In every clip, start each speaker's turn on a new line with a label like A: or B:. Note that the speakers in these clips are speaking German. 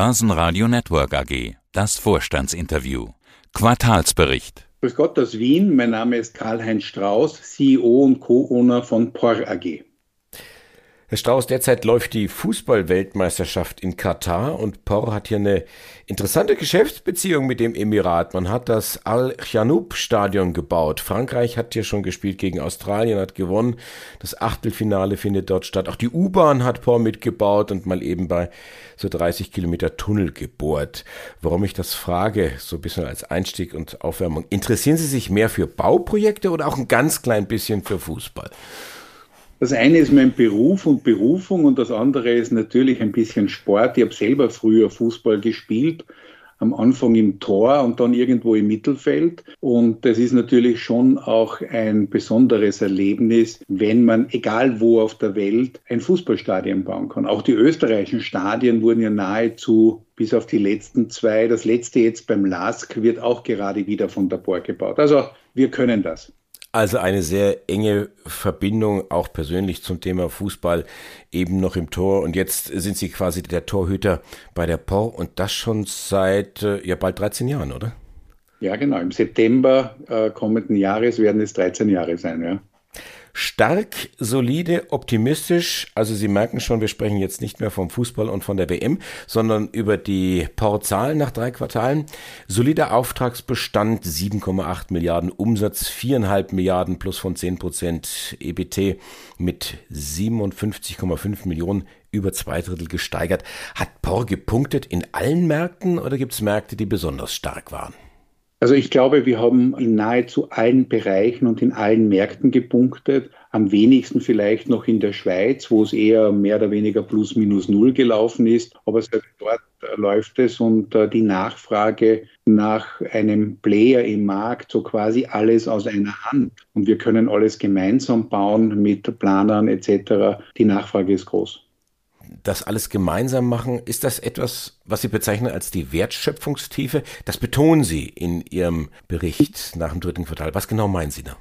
A: Börsenradio Network AG. Das Vorstandsinterview. Quartalsbericht.
B: Grüß Gott aus Wien. Mein Name ist Karl-Heinz Strauß, CEO und Co-Owner von POR AG.
C: Herr Strauß, derzeit läuft die Fußball-Weltmeisterschaft in Katar und POR hat hier eine interessante Geschäftsbeziehung mit dem Emirat. Man hat das Al-Janoub-Stadion gebaut. Frankreich hat hier schon gespielt gegen Australien, hat gewonnen. Das Achtelfinale findet dort statt. Auch die U-Bahn hat POR mitgebaut und mal eben bei so 30 Kilometer Tunnel gebohrt. Warum ich das frage, so ein bisschen als Einstieg und Aufwärmung. Interessieren Sie sich mehr für Bauprojekte oder auch ein ganz klein bisschen für Fußball?
B: Das eine ist mein Beruf und Berufung und das andere ist natürlich ein bisschen Sport. Ich habe selber früher Fußball gespielt, am Anfang im Tor und dann irgendwo im Mittelfeld. Und das ist natürlich schon auch ein besonderes Erlebnis, wenn man, egal wo auf der Welt, ein Fußballstadion bauen kann. Auch die österreichischen Stadien wurden ja nahezu bis auf die letzten zwei. Das letzte jetzt beim LASK wird auch gerade wieder von der Bohr gebaut. Also wir können das.
C: Also eine sehr enge Verbindung, auch persönlich zum Thema Fußball, eben noch im Tor. Und jetzt sind Sie quasi der Torhüter bei der POR und das schon seit äh, ja bald 13 Jahren, oder?
B: Ja, genau. Im September äh, kommenden Jahres werden es 13 Jahre sein, ja.
C: Stark, solide, optimistisch. Also Sie merken schon, wir sprechen jetzt nicht mehr vom Fußball und von der WM, sondern über die Portzahlen nach drei Quartalen. Solider Auftragsbestand, 7,8 Milliarden Umsatz, 4,5 Milliarden plus von 10 Prozent EBT mit 57,5 Millionen über zwei Drittel gesteigert. Hat POR gepunktet in allen Märkten oder gibt es Märkte, die besonders stark waren?
B: Also ich glaube, wir haben in nahezu allen Bereichen und in allen Märkten gepunktet. Am wenigsten vielleicht noch in der Schweiz, wo es eher mehr oder weniger plus minus null gelaufen ist. Aber selbst dort läuft es und äh, die Nachfrage nach einem Player im Markt, so quasi alles aus einer Hand. Und wir können alles gemeinsam bauen mit Planern etc. Die Nachfrage ist groß
C: das alles gemeinsam machen, ist das etwas, was Sie bezeichnen als die Wertschöpfungstiefe? Das betonen Sie in Ihrem Bericht nach dem dritten Quartal. Was genau meinen Sie da?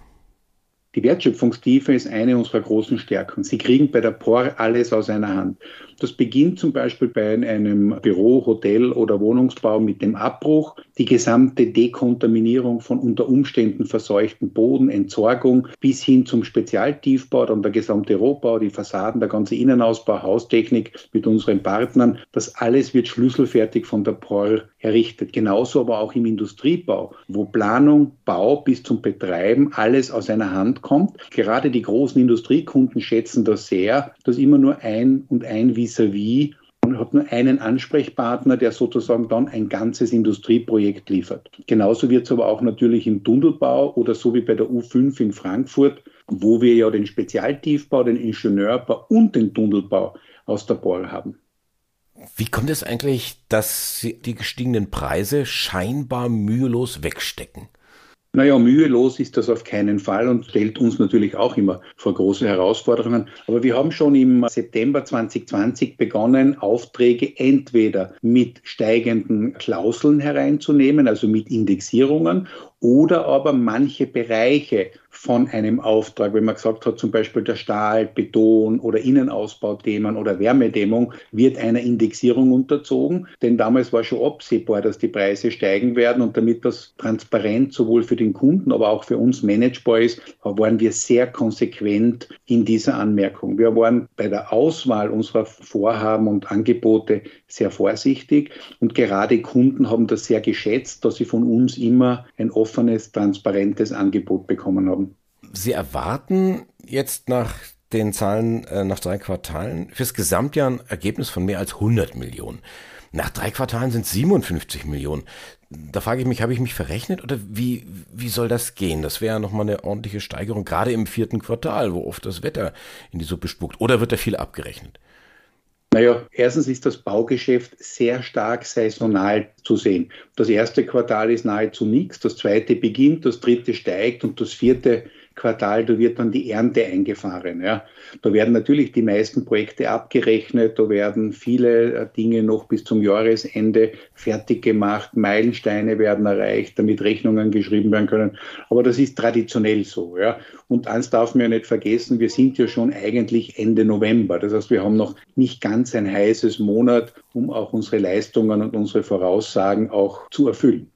B: Die Wertschöpfungstiefe ist eine unserer großen Stärken. Sie kriegen bei der POR alles aus einer Hand. Das beginnt zum Beispiel bei einem Büro, Hotel oder Wohnungsbau mit dem Abbruch, die gesamte Dekontaminierung von unter Umständen verseuchten Boden, Entsorgung bis hin zum Spezialtiefbau, dann der gesamte Rohbau, die Fassaden, der ganze Innenausbau, Haustechnik mit unseren Partnern. Das alles wird schlüsselfertig von der POR errichtet. Genauso aber auch im Industriebau, wo Planung, Bau bis zum Betreiben alles aus einer Hand kommt. Gerade die großen Industriekunden schätzen das sehr, dass immer nur ein und ein vis-à-vis man hat nur einen Ansprechpartner, der sozusagen dann ein ganzes Industrieprojekt liefert. Genauso wird es aber auch natürlich im Tunnelbau oder so wie bei der U5 in Frankfurt, wo wir ja den Spezialtiefbau, den Ingenieurbau und den Tunnelbau aus der Bohr haben.
C: Wie kommt es eigentlich, dass Sie die gestiegenen Preise scheinbar mühelos wegstecken?
B: Naja, mühelos ist das auf keinen Fall und stellt uns natürlich auch immer vor große Herausforderungen. Aber wir haben schon im September 2020 begonnen, Aufträge entweder mit steigenden Klauseln hereinzunehmen, also mit Indexierungen, oder aber manche Bereiche von einem Auftrag, wenn man gesagt hat, zum Beispiel der Stahl, Beton oder Innenausbauthemen oder Wärmedämmung, wird einer Indexierung unterzogen. Denn damals war schon absehbar, dass die Preise steigen werden und damit das transparent sowohl für den Kunden, aber auch für uns managebar ist, waren wir sehr konsequent in dieser Anmerkung. Wir waren bei der Auswahl unserer Vorhaben und Angebote sehr vorsichtig und gerade Kunden haben das sehr geschätzt, dass sie von uns immer ein offenes, transparentes Angebot bekommen haben.
C: Sie erwarten jetzt nach den Zahlen äh, nach drei Quartalen fürs Gesamtjahr ein Ergebnis von mehr als 100 Millionen. Nach drei Quartalen sind 57 Millionen. Da frage ich mich, habe ich mich verrechnet oder wie, wie soll das gehen? Das wäre ja nochmal eine ordentliche Steigerung, gerade im vierten Quartal, wo oft das Wetter in die Suppe spuckt. Oder wird da viel abgerechnet?
B: Naja, erstens ist das Baugeschäft sehr stark saisonal zu sehen. Das erste Quartal ist nahezu nichts, das zweite beginnt, das dritte steigt und das vierte Quartal, da wird dann die Ernte eingefahren. Ja. Da werden natürlich die meisten Projekte abgerechnet, da werden viele äh, Dinge noch bis zum Jahresende fertig gemacht, Meilensteine werden erreicht, damit Rechnungen geschrieben werden können. Aber das ist traditionell so. Ja. Und eins darf man ja nicht vergessen, wir sind ja schon eigentlich Ende November. Das heißt, wir haben noch nicht ganz ein heißes Monat, um auch unsere Leistungen und unsere Voraussagen auch zu erfüllen.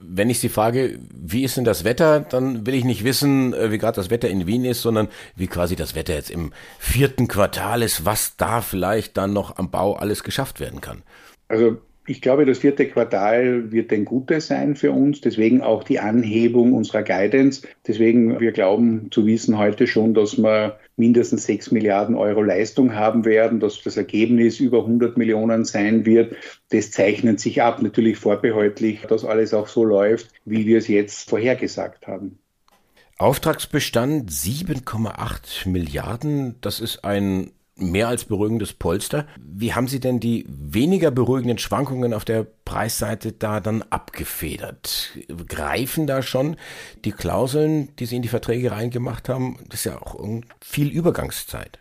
C: Wenn ich Sie frage, wie ist denn das Wetter, dann will ich nicht wissen, äh, wie gerade das Wetter in Wien ist, sondern wie quasi das Wetter jetzt im vierten Quartal ist, was da vielleicht dann noch am Bau alles geschafft werden kann.
B: Also ich glaube, das vierte Quartal wird ein gutes sein für uns, deswegen auch die Anhebung unserer Guidance. Deswegen, wir glauben zu wissen heute schon, dass wir mindestens 6 Milliarden Euro Leistung haben werden, dass das Ergebnis über 100 Millionen sein wird. Das zeichnet sich ab, natürlich vorbehaltlich, dass alles auch so läuft, wie wir es jetzt vorhergesagt haben.
C: Auftragsbestand 7,8 Milliarden, das ist ein mehr als beruhigendes Polster. Wie haben Sie denn die weniger beruhigenden Schwankungen auf der Preisseite da dann abgefedert? Greifen da schon die Klauseln, die Sie in die Verträge reingemacht haben? Das ist ja auch viel Übergangszeit.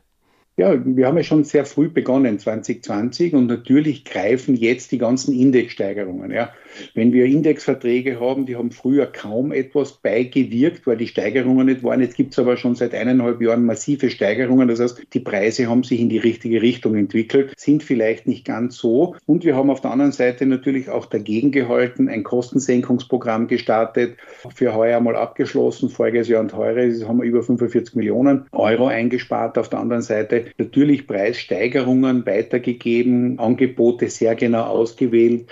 B: Ja, wir haben ja schon sehr früh begonnen, 2020, und natürlich greifen jetzt die ganzen Indexsteigerungen. Ja. Wenn wir Indexverträge haben, die haben früher kaum etwas beigewirkt, weil die Steigerungen nicht waren. Jetzt gibt es aber schon seit eineinhalb Jahren massive Steigerungen. Das heißt, die Preise haben sich in die richtige Richtung entwickelt, sind vielleicht nicht ganz so. Und wir haben auf der anderen Seite natürlich auch dagegen gehalten, ein Kostensenkungsprogramm gestartet, für heuer mal abgeschlossen, voriges Jahr und heuer haben wir über 45 Millionen Euro eingespart. Auf der anderen Seite natürlich Preissteigerungen weitergegeben, Angebote sehr genau ausgewählt.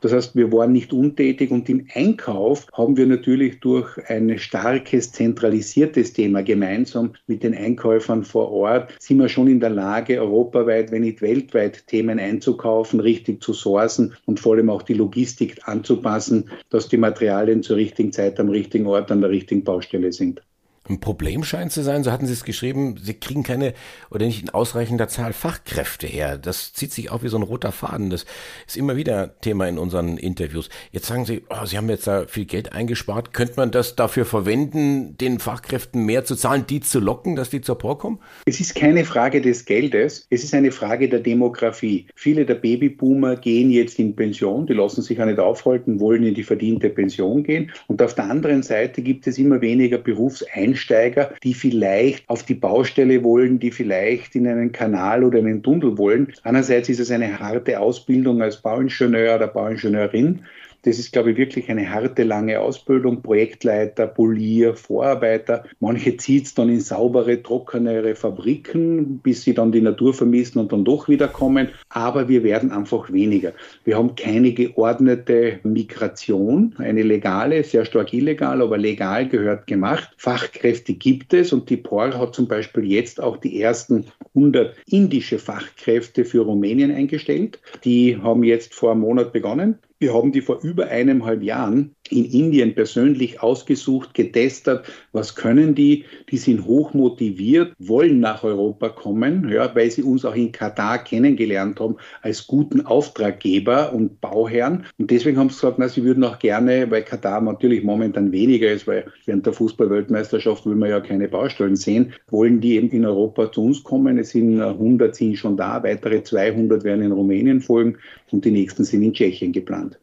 B: Das heißt, wir waren nicht untätig und im Einkauf haben wir natürlich durch ein starkes zentralisiertes Thema gemeinsam mit den Einkäufern vor Ort sind wir schon in der Lage, europaweit, wenn nicht weltweit Themen einzukaufen, richtig zu sourcen und vor allem auch die Logistik anzupassen, dass die Materialien zur richtigen Zeit am richtigen Ort an der richtigen Baustelle sind.
C: Ein Problem scheint zu sein, so hatten Sie es geschrieben, Sie kriegen keine oder nicht in ausreichender Zahl Fachkräfte her. Das zieht sich auch wie so ein roter Faden. Das ist immer wieder Thema in unseren Interviews. Jetzt sagen Sie, oh, Sie haben jetzt da viel Geld eingespart. Könnte man das dafür verwenden, den Fachkräften mehr zu zahlen, die zu locken, dass die zur POR kommen?
B: Es ist keine Frage des Geldes, es ist eine Frage der Demografie. Viele der Babyboomer gehen jetzt in Pension, die lassen sich auch nicht aufhalten, wollen in die verdiente Pension gehen. Und auf der anderen Seite gibt es immer weniger Berufseinstellungen Einsteiger, die vielleicht auf die Baustelle wollen, die vielleicht in einen Kanal oder in einen Tunnel wollen. Einerseits ist es eine harte Ausbildung als Bauingenieur oder Bauingenieurin. Das ist, glaube ich, wirklich eine harte, lange Ausbildung. Projektleiter, Polier, Vorarbeiter. Manche zieht es dann in saubere, trockenere Fabriken, bis sie dann die Natur vermissen und dann doch wieder kommen. Aber wir werden einfach weniger. Wir haben keine geordnete Migration, eine legale, sehr stark illegal, aber legal gehört gemacht. Fachkräfte gibt es und die POR hat zum Beispiel jetzt auch die ersten 100 indische Fachkräfte für Rumänien eingestellt. Die haben jetzt vor einem Monat begonnen. Wir haben die vor über eineinhalb Jahren in Indien persönlich ausgesucht, getestet, was können die. Die sind hoch motiviert, wollen nach Europa kommen, ja, weil sie uns auch in Katar kennengelernt haben als guten Auftraggeber und Bauherren. Und deswegen haben sie gesagt, na, sie würden auch gerne, weil Katar natürlich momentan weniger ist, weil während der Fußballweltmeisterschaft will man ja keine Baustellen sehen, wollen die eben in Europa zu uns kommen. Es sind 100 sind schon da, weitere 200 werden in Rumänien folgen und die nächsten sind in Tschechien geplant.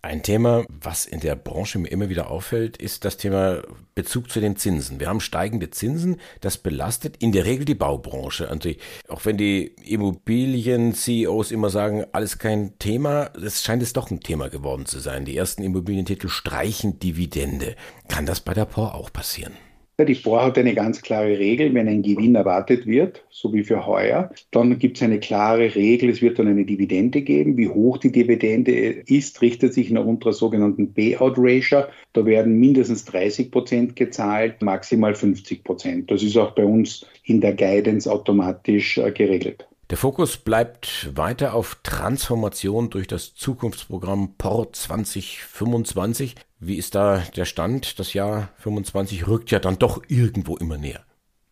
C: Ein Thema, was in der Branche mir immer wieder auffällt, ist das Thema Bezug zu den Zinsen. Wir haben steigende Zinsen, das belastet in der Regel die Baubranche. Die, auch wenn die Immobilien-CEOs immer sagen, alles kein Thema, es scheint es doch ein Thema geworden zu sein. Die ersten Immobilientitel streichen Dividende. Kann das bei der POR auch passieren?
B: Die POR hat eine ganz klare Regel, wenn ein Gewinn erwartet wird, so wie für heuer, dann gibt es eine klare Regel, es wird dann eine Dividende geben. Wie hoch die Dividende ist, richtet sich nach unserer sogenannten Payout-Ratio. Da werden mindestens 30 Prozent gezahlt, maximal 50 Prozent. Das ist auch bei uns in der Guidance automatisch äh, geregelt.
C: Der Fokus bleibt weiter auf Transformation durch das Zukunftsprogramm POR 2025. Wie ist da der Stand? Das Jahr 25 rückt ja dann doch irgendwo immer näher.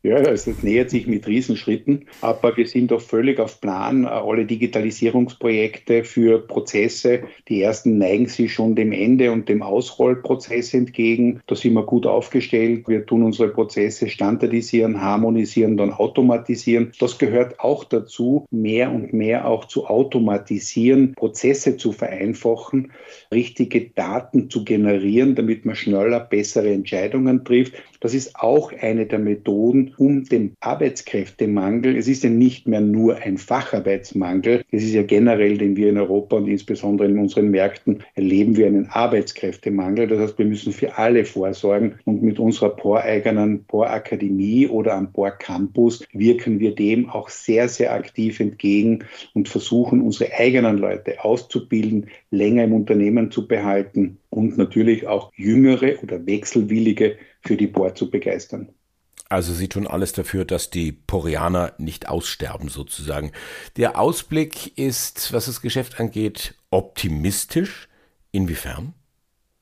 B: Ja, es nähert sich mit Riesenschritten, aber wir sind doch völlig auf Plan. Alle Digitalisierungsprojekte für Prozesse, die ersten neigen sich schon dem Ende und dem Ausrollprozess entgegen. Da sind wir gut aufgestellt. Wir tun unsere Prozesse standardisieren, harmonisieren, dann automatisieren. Das gehört auch dazu, mehr und mehr auch zu automatisieren, Prozesse zu vereinfachen, richtige Daten zu generieren, damit man schneller bessere Entscheidungen trifft. Das ist auch eine der Methoden, um den Arbeitskräftemangel, es ist ja nicht mehr nur ein Facharbeitsmangel, es ist ja generell, den wir in Europa und insbesondere in unseren Märkten erleben wir einen Arbeitskräftemangel. Das heißt, wir müssen für alle vorsorgen und mit unserer POR-eigenen POR-Akademie oder am POR-Campus wirken wir dem auch sehr, sehr aktiv entgegen und versuchen, unsere eigenen Leute auszubilden, länger im Unternehmen zu behalten und natürlich auch jüngere oder wechselwillige für die POR zu begeistern.
C: Also Sie tun alles dafür, dass die Porianer nicht aussterben sozusagen. Der Ausblick ist, was das Geschäft angeht, optimistisch. Inwiefern?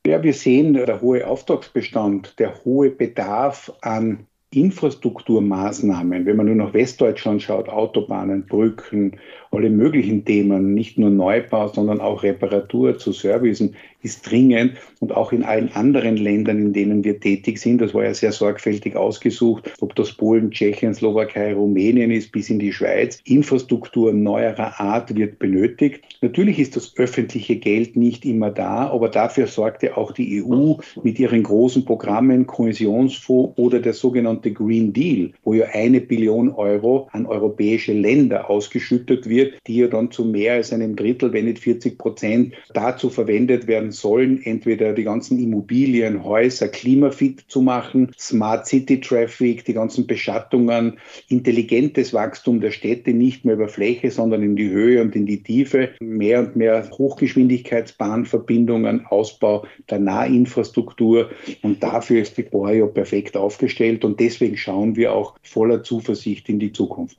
B: Ja, wir sehen der hohe Auftragsbestand, der hohe Bedarf an Infrastrukturmaßnahmen, wenn man nur nach Westdeutschland schaut, Autobahnen, Brücken, alle möglichen Themen, nicht nur Neubau, sondern auch Reparatur zu Servicen, ist dringend und auch in allen anderen Ländern, in denen wir tätig sind, das war ja sehr sorgfältig ausgesucht, ob das Polen, Tschechien, Slowakei, Rumänien ist, bis in die Schweiz. Infrastruktur neuerer Art wird benötigt. Natürlich ist das öffentliche Geld nicht immer da, aber dafür sorgte auch die EU mit ihren großen Programmen, Kohäsionsfonds oder der sogenannte Green Deal, wo ja eine Billion Euro an europäische Länder ausgeschüttet wird wird, die ja dann zu mehr als einem Drittel, wenn nicht 40 Prozent, dazu verwendet werden sollen, entweder die ganzen Immobilien, Häuser klimafit zu machen, Smart City Traffic, die ganzen Beschattungen, intelligentes Wachstum der Städte, nicht mehr über Fläche, sondern in die Höhe und in die Tiefe, mehr und mehr Hochgeschwindigkeitsbahnverbindungen, Ausbau der Nahinfrastruktur und dafür ist die Borio perfekt aufgestellt und deswegen schauen wir auch voller Zuversicht in die Zukunft.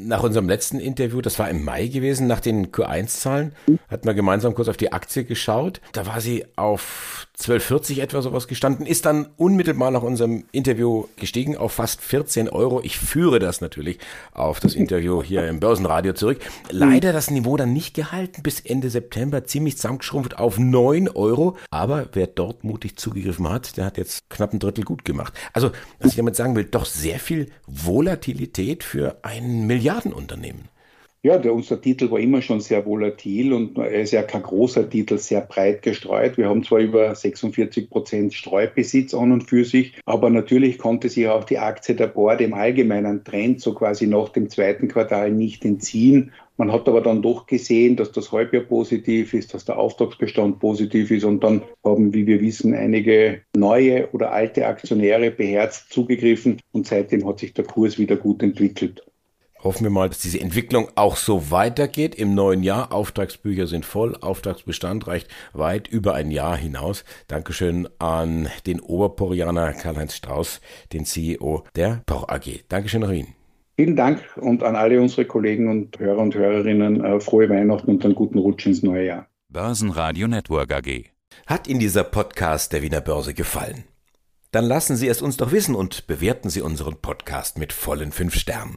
C: Nach unserem letzten Interview, das war im Mai gewesen, nach den Q1-Zahlen, hat man gemeinsam kurz auf die Aktie geschaut. Da war sie auf 12,40 etwa sowas gestanden, ist dann unmittelbar nach unserem Interview gestiegen auf fast 14 Euro. Ich führe das natürlich auf das Interview hier im Börsenradio zurück. Leider das Niveau dann nicht gehalten bis Ende September, ziemlich zusammengeschrumpft auf 9 Euro. Aber wer dort mutig zugegriffen hat, der hat jetzt knapp ein Drittel gut gemacht. Also, was ich damit sagen will, doch sehr viel Volatilität für ein Milliardenunternehmen.
B: Ja, der, unser Titel war immer schon sehr volatil und er ist ja kein großer Titel, sehr breit gestreut. Wir haben zwar über 46 Prozent Streubesitz an und für sich, aber natürlich konnte sich auch die Aktie der Board im allgemeinen Trend so quasi nach dem zweiten Quartal nicht entziehen. Man hat aber dann doch gesehen, dass das Halbjahr positiv ist, dass der Auftragsbestand positiv ist und dann haben, wie wir wissen, einige neue oder alte Aktionäre beherzt zugegriffen und seitdem hat sich der Kurs wieder gut entwickelt.
C: Hoffen wir mal, dass diese Entwicklung auch so weitergeht im neuen Jahr. Auftragsbücher sind voll, Auftragsbestand reicht weit über ein Jahr hinaus. Dankeschön an den Oberporianer Karl-Heinz Strauß, den CEO der Por AG. Dankeschön nach Wien.
B: Vielen Dank und an alle unsere Kollegen und Hörer und Hörerinnen äh, frohe Weihnachten und einen guten Rutsch ins neue Jahr.
A: Börsenradio Network AG.
C: Hat Ihnen dieser Podcast der Wiener Börse gefallen? Dann lassen Sie es uns doch wissen und bewerten Sie unseren Podcast mit vollen fünf Sternen.